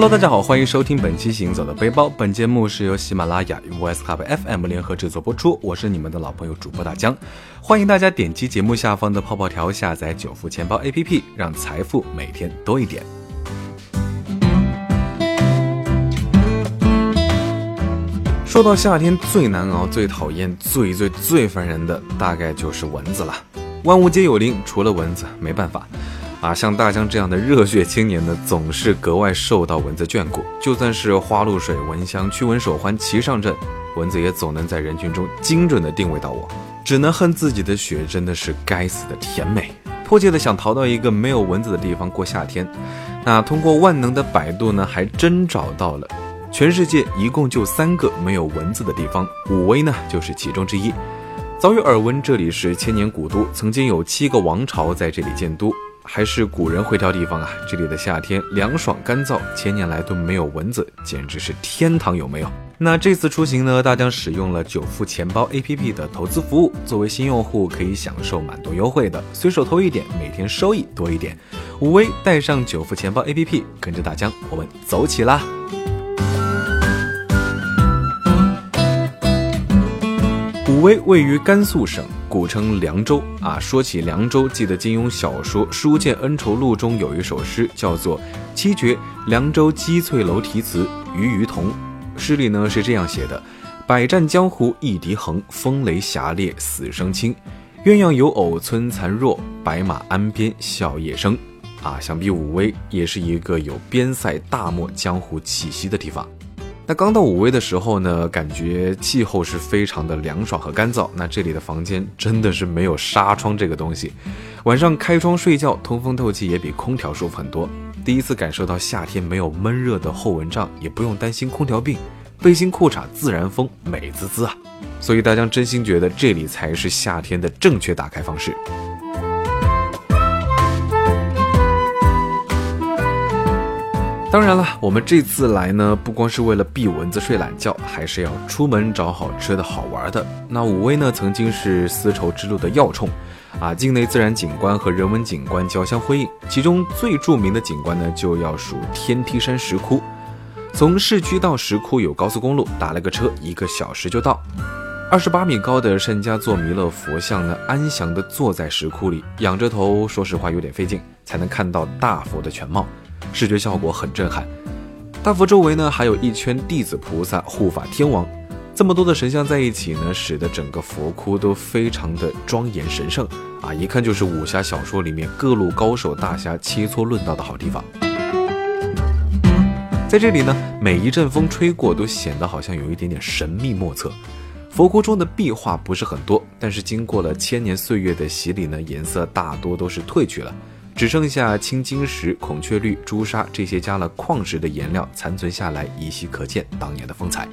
Hello，大家好，欢迎收听本期《行走的背包》。本节目是由喜马拉雅与 Voice Club FM 联合制作播出。我是你们的老朋友主播大江，欢迎大家点击节目下方的泡泡条下载九富钱包 APP，让财富每天多一点。说到夏天最难熬、最讨厌、最最最烦人的，大概就是蚊子了。万物皆有灵，除了蚊子，没办法。啊，像大江这样的热血青年呢，总是格外受到蚊子眷顾。就算是花露水、蚊香、驱蚊手环齐上阵，蚊子也总能在人群中精准的定位到我。只能恨自己的血真的是该死的甜美，迫切的想逃到一个没有蚊子的地方过夏天。那通过万能的百度呢，还真找到了，全世界一共就三个没有蚊子的地方，武威呢就是其中之一。早有耳闻，这里是千年古都，曾经有七个王朝在这里建都。还是古人会挑地方啊！这里的夏天凉爽干燥，千年来都没有蚊子，简直是天堂，有没有？那这次出行呢，大江使用了九富钱包 APP 的投资服务，作为新用户可以享受蛮多优惠的，随手投一点，每天收益多一点。武威带上九富钱包 APP，跟着大江，我们走起啦！武威位于甘肃省。古称凉州啊，说起凉州，记得金庸小说《书剑恩仇录》中有一首诗，叫做《七绝凉州击翠楼题词于于同》。诗里呢是这样写的：百战江湖一敌横，风雷侠烈死生轻。鸳鸯有偶村残弱，白马鞍边笑夜生。啊，想必武威也是一个有边塞大漠江湖气息的地方。那刚到武威的时候呢，感觉气候是非常的凉爽和干燥。那这里的房间真的是没有纱窗这个东西，晚上开窗睡觉，通风透气也比空调舒服很多。第一次感受到夏天没有闷热的厚蚊帐，也不用担心空调病，背心裤衩自然风，美滋滋啊！所以大家真心觉得这里才是夏天的正确打开方式。当然了，我们这次来呢，不光是为了避蚊子、睡懒觉，还是要出门找好吃的好玩的。那武威呢，曾经是丝绸之路的要冲，啊，境内自然景观和人文景观交相辉映。其中最著名的景观呢，就要数天梯山石窟。从市区到石窟有高速公路，打了个车一个小时就到。二十八米高的善家座弥勒佛像呢，安详地坐在石窟里，仰着头，说实话有点费劲，才能看到大佛的全貌。视觉效果很震撼，大佛周围呢还有一圈弟子菩萨护法天王，这么多的神像在一起呢，使得整个佛窟都非常的庄严神圣啊，一看就是武侠小说里面各路高手大侠切磋论道的好地方。在这里呢，每一阵风吹过都显得好像有一点点神秘莫测。佛窟中的壁画不是很多，但是经过了千年岁月的洗礼呢，颜色大多都是褪去了。只剩下青金石、孔雀绿、朱砂这些加了矿石的颜料残存下来，依稀可见当年的风采。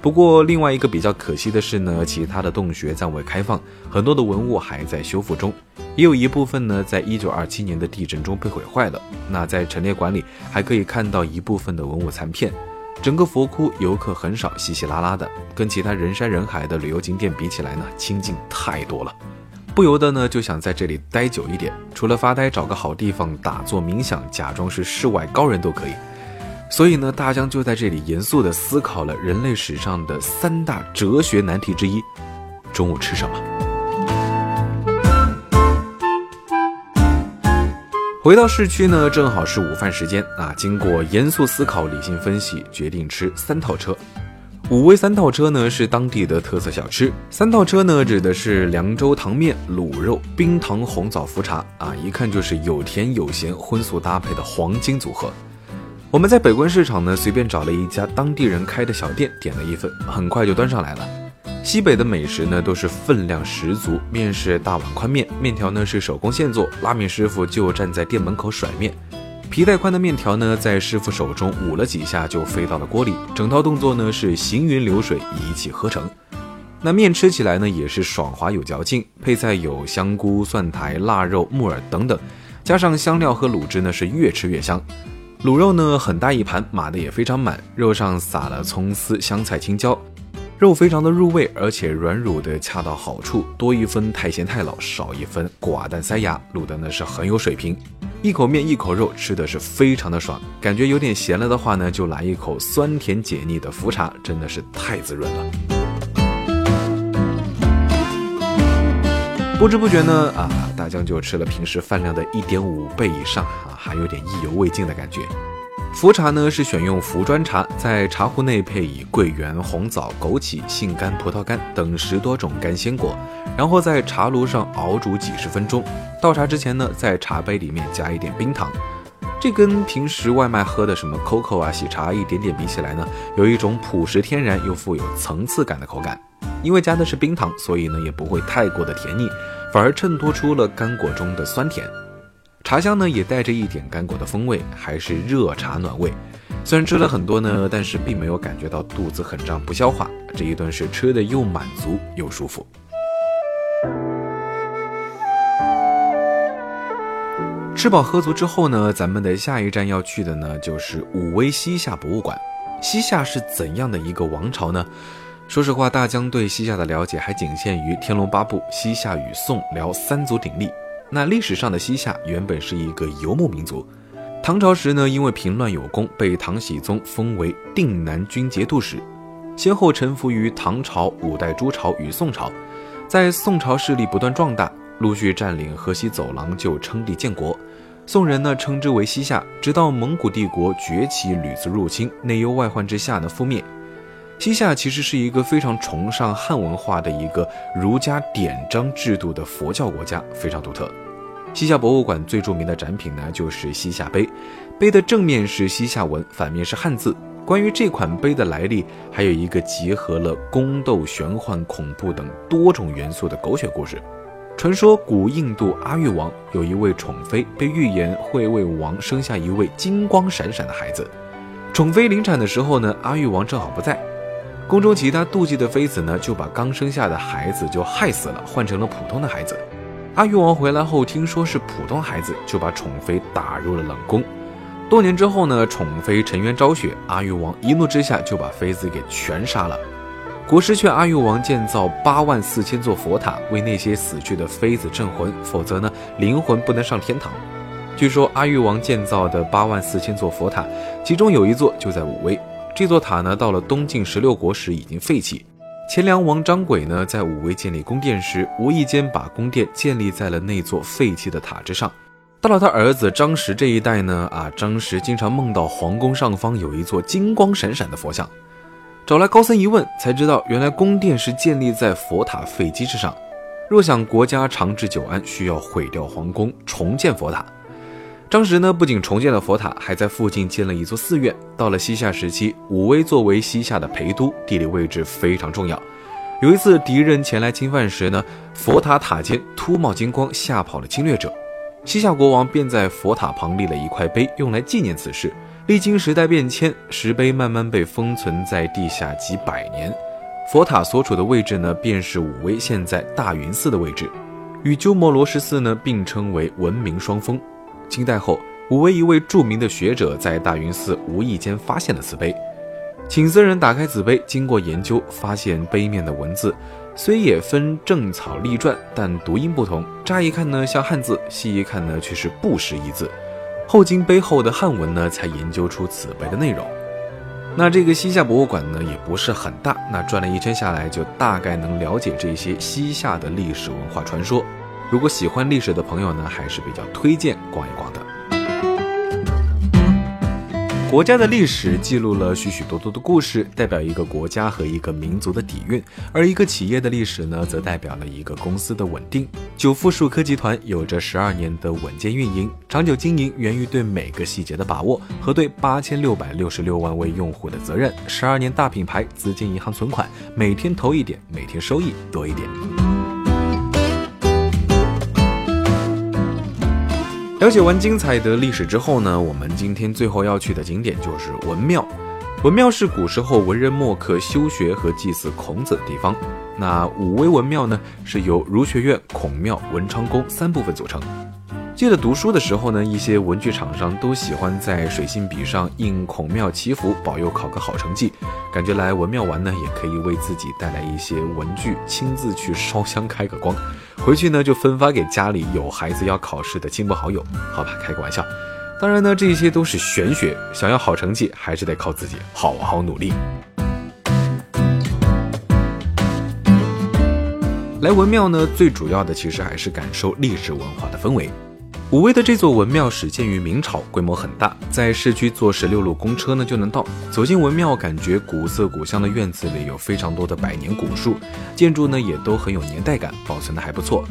不过，另外一个比较可惜的是呢，其他的洞穴暂未开放，很多的文物还在修复中，也有一部分呢，在一九二七年的地震中被毁坏了。那在陈列馆里还可以看到一部分的文物残片。整个佛窟游客很少，稀稀拉拉的，跟其他人山人海的旅游景点比起来呢，清静太多了。不由得呢，就想在这里待久一点。除了发呆，找个好地方打坐冥想，假装是世外高人都可以。所以呢，大江就在这里严肃地思考了人类史上的三大哲学难题之一：中午吃什么？回到市区呢，正好是午饭时间啊。经过严肃思考、理性分析，决定吃三套车。五味三套车呢是当地的特色小吃。三套车呢指的是凉州糖面、卤肉、冰糖红枣茯茶啊，一看就是有甜有咸荤素搭配的黄金组合。我们在北关市场呢随便找了一家当地人开的小店，点了一份，很快就端上来了。西北的美食呢都是分量十足，面是大碗宽面，面条呢是手工现做，拉面师傅就站在店门口甩面。皮带宽的面条呢，在师傅手中捂了几下就飞到了锅里，整套动作呢是行云流水，一气呵成。那面吃起来呢也是爽滑有嚼劲，配菜有香菇、蒜苔、腊肉、木耳等等，加上香料和卤汁呢是越吃越香。卤肉呢很大一盘，码的也非常满，肉上撒了葱丝、香菜、青椒。肉非常的入味，而且软乳的恰到好处，多一分太咸太老，少一分寡淡塞牙，卤的呢是很有水平。一口面一口肉，吃的是非常的爽。感觉有点咸了的话呢，就来一口酸甜解腻的茯茶，真的是太滋润了。不知不觉呢，啊，大江就吃了平时饭量的一点五倍以上啊，还有点意犹未尽的感觉。茯茶呢是选用茯砖茶，在茶壶内配以桂圆、红枣、枸杞、杏干、葡萄干等十多种干鲜果，然后在茶炉上熬煮几十分钟。倒茶之前呢，在茶杯里面加一点冰糖。这跟平时外卖喝的什么 COCO 啊、喜茶一点点比起来呢，有一种朴实天然又富有层次感的口感。因为加的是冰糖，所以呢也不会太过的甜腻，反而衬托出了干果中的酸甜。茶香呢也带着一点干果的风味，还是热茶暖胃。虽然吃了很多呢，但是并没有感觉到肚子很胀不消化。这一顿是吃的又满足又舒服。吃饱喝足之后呢，咱们的下一站要去的呢就是武威西夏博物馆。西夏是怎样的一个王朝呢？说实话，大江对西夏的了解还仅限于《天龙八部》西夏与宋辽三足鼎立。那历史上的西夏原本是一个游牧民族，唐朝时呢，因为平乱有功，被唐僖宗封为定南军节度使，先后臣服于唐朝、五代诸朝与宋朝。在宋朝势力不断壮大，陆续占领河西走廊，就称帝建国。宋人呢称之为西夏，直到蒙古帝国崛起，屡次入侵，内忧外患之下呢覆灭。西夏其实是一个非常崇尚汉文化的一个儒家典章制度的佛教国家，非常独特。西夏博物馆最著名的展品呢，就是西夏碑。碑的正面是西夏文，反面是汉字。关于这款碑的来历，还有一个结合了宫斗、玄幻、恐怖等多种元素的狗血故事。传说古印度阿育王有一位宠妃，被预言会为王生下一位金光闪闪的孩子。宠妃临产的时候呢，阿育王正好不在，宫中其他妒忌的妃子呢，就把刚生下的孩子就害死了，换成了普通的孩子。阿育王回来后，听说是普通孩子，就把宠妃打入了冷宫。多年之后呢，宠妃沉冤昭雪，阿育王一怒之下就把妃子给全杀了。国师劝阿育王建造八万四千座佛塔，为那些死去的妃子镇魂，否则呢，灵魂不能上天堂。据说阿育王建造的八万四千座佛塔，其中有一座就在武威。这座塔呢，到了东晋十六国时已经废弃。前梁王张轨呢，在武威建立宫殿时，无意间把宫殿建立在了那座废弃的塔之上。到了他儿子张实这一代呢，啊，张实经常梦到皇宫上方有一座金光闪闪的佛像，找来高僧一问，才知道原来宫殿是建立在佛塔废基之上。若想国家长治久安，需要毁掉皇宫，重建佛塔。张时呢，不仅重建了佛塔，还在附近建了一座寺院。到了西夏时期，武威作为西夏的陪都，地理位置非常重要。有一次敌人前来侵犯时呢，佛塔塔尖突冒金光，吓跑了侵略者。西夏国王便在佛塔旁立了一块碑，用来纪念此事。历经时代变迁，石碑慢慢被封存在地下几百年。佛塔所处的位置呢，便是武威现在大云寺的位置，与鸠摩罗什寺呢并称为文明双峰。清代后，武威一位著名的学者在大云寺无意间发现了此碑，请僧人打开此碑，经过研究，发现碑面的文字虽也分正草隶篆，但读音不同。乍一看呢像汉字，细一看呢却是不识一字。后经碑后的汉文呢，才研究出此碑的内容。那这个西夏博物馆呢也不是很大，那转了一圈下来，就大概能了解这些西夏的历史文化传说。如果喜欢历史的朋友呢，还是比较推荐逛一逛的。国家的历史记录了许许多多的故事，代表一个国家和一个民族的底蕴；而一个企业的历史呢，则代表了一个公司的稳定。久富数科集团有着十二年的稳健运营，长久经营源于对每个细节的把握和对八千六百六十六万位用户的责任。十二年大品牌，资金银行存款，每天投一点，每天收益多一点。了解完精彩的历史之后呢，我们今天最后要去的景点就是文庙。文庙是古时候文人墨客修学和祭祀孔子的地方。那武威文庙呢，是由儒学院、孔庙、文昌宫三部分组成。记得读书的时候呢，一些文具厂商都喜欢在水性笔上印孔庙祈福，保佑考个好成绩。感觉来文庙玩呢，也可以为自己带来一些文具，亲自去烧香开个光，回去呢就分发给家里有孩子要考试的亲朋好友。好吧，开个玩笑。当然呢，这些都是玄学，想要好成绩，还是得靠自己好好努力。来文庙呢，最主要的其实还是感受历史文化的氛围。武威的这座文庙始建于明朝，规模很大，在市区坐十六路公车呢就能到。走进文庙，感觉古色古香的院子里有非常多的百年古树，建筑呢也都很有年代感，保存的还不错。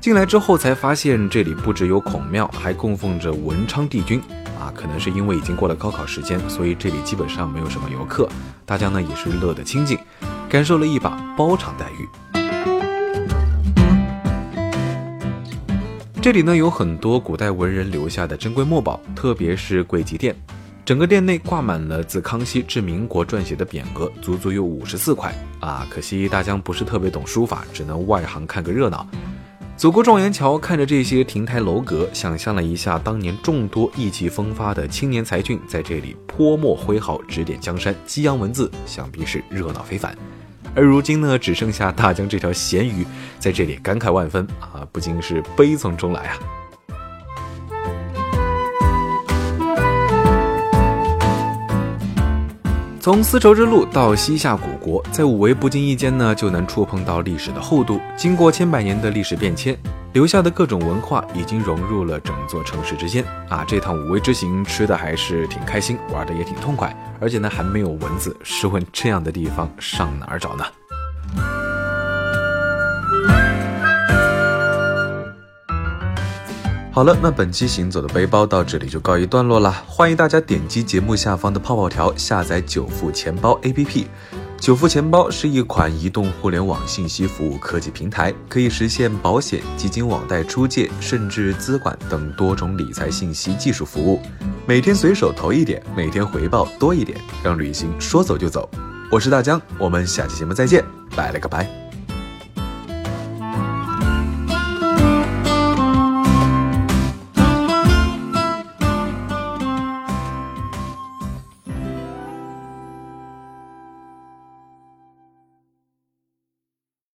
进来之后才发现，这里不只有孔庙，还供奉着文昌帝君。啊，可能是因为已经过了高考时间，所以这里基本上没有什么游客，大家呢也是乐得清静，感受了一把包场待遇。这里呢有很多古代文人留下的珍贵墨宝，特别是贵极殿，整个殿内挂满了自康熙至民国撰写的匾额，足足有五十四块啊！可惜大江不是特别懂书法，只能外行看个热闹。走过状元桥，看着这些亭台楼阁，想象了一下当年众多意气风发的青年才俊在这里泼墨挥毫，指点江山，激扬文字，想必是热闹非凡。而如今呢，只剩下大江这条咸鱼，在这里感慨万分啊，不禁是悲从中来啊。从丝绸之路到西夏古国，在五维不经意间呢，就能触碰到历史的厚度。经过千百年的历史变迁，留下的各种文化已经融入了整座城市之间啊。这趟武威之行吃的还是挺开心，玩的也挺痛快。而且呢，还没有蚊子。试问这样的地方上哪儿找呢？好了，那本期行走的背包到这里就告一段落了。欢迎大家点击节目下方的泡泡条下载九富钱包 APP。九富钱包是一款移动互联网信息服务科技平台，可以实现保险、基金、网贷、出借，甚至资管等多种理财信息技术服务。每天随手投一点，每天回报多一点，让旅行说走就走。我是大江，我们下期节目再见，拜了个拜。